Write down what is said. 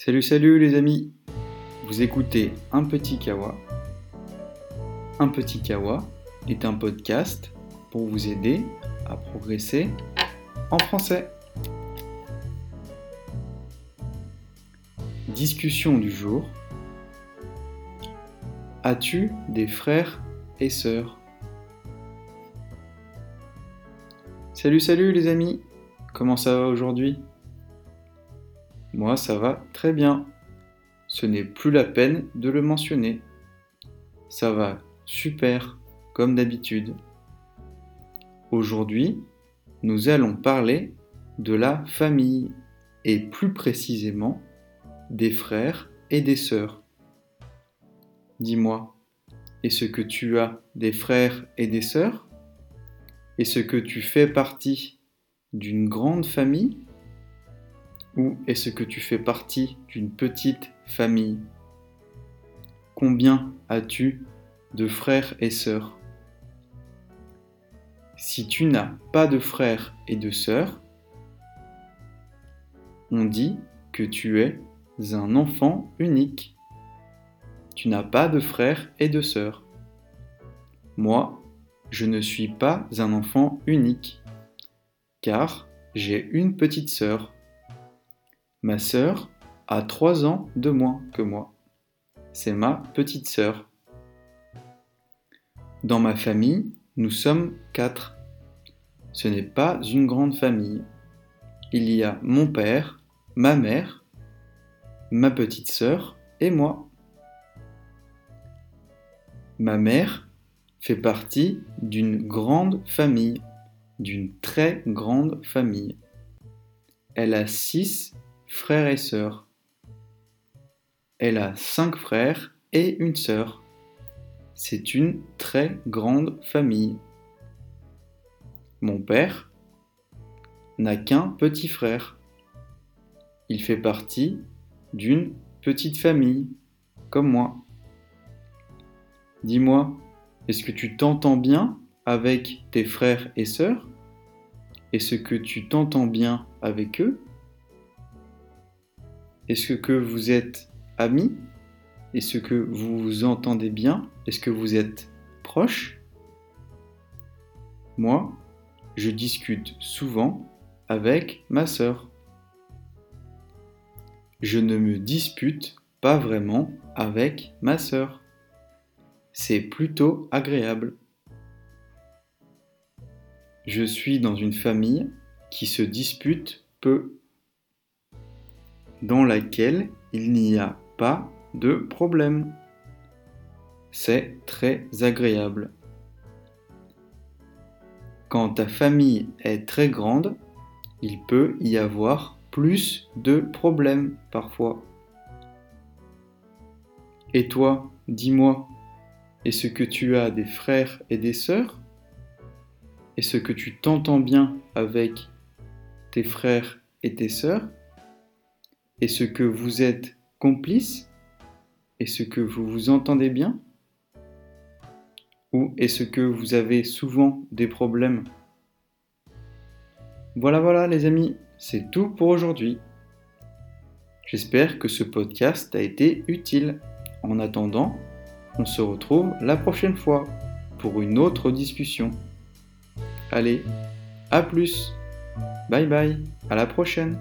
Salut, salut les amis Vous écoutez Un Petit Kawa. Un Petit Kawa est un podcast pour vous aider à progresser en français. Discussion du jour. As-tu des frères et sœurs? Salut, salut les amis Comment ça va aujourd'hui? Moi, ça va très bien. Ce n'est plus la peine de le mentionner. Ça va super, comme d'habitude. Aujourd'hui, nous allons parler de la famille et plus précisément des frères et des sœurs. Dis-moi, est-ce que tu as des frères et des sœurs? Est-ce que tu fais partie d'une grande famille? Ou est-ce que tu fais partie d'une petite famille? Combien as-tu de frères et sœurs? Si tu n'as pas de frères et de sœurs, on dit que tu es un enfant unique. Tu n'as pas de frères et de sœurs. Moi, je ne suis pas un enfant unique, car j'ai une petite sœur. Ma sœur a trois ans de moins que moi. C'est ma petite sœur. Dans ma famille, nous sommes quatre. Ce n'est pas une grande famille. Il y a mon père, ma mère, ma petite sœur et moi. Ma mère fait partie d'une grande famille, d'une très grande famille. Elle a six frères et sœurs. Elle a cinq frères et une sœur. C'est une très grande famille. Mon père n'a qu'un petit frère. Il fait partie d'une petite famille, comme moi. Dis-moi, est-ce que tu t'entends bien avec tes frères et sœurs? Est-ce que tu t'entends bien avec eux? Est-ce que vous êtes amis? Est-ce que vous vous entendez bien? Est-ce que vous êtes proches? Moi, je discute souvent avec ma sœur. Je ne me dispute pas vraiment avec ma sœur. C'est plutôt agréable. Je suis dans une famille qui se dispute peu dans laquelle il n'y a pas de problème. C'est très agréable. Quand ta famille est très grande, il peut y avoir plus de problèmes parfois. Et toi, dis-moi, est-ce que tu as des frères et des sœurs? Est-ce que tu t'entends bien avec tes frères et tes sœurs? Est-ce que vous êtes complice Est-ce que vous vous entendez bien Ou est-ce que vous avez souvent des problèmes? Voilà, voilà les amis, c'est tout pour aujourd'hui. J'espère que ce podcast a été utile. En attendant, on se retrouve la prochaine fois pour une autre discussion. Allez, à plus. Bye bye, à la prochaine.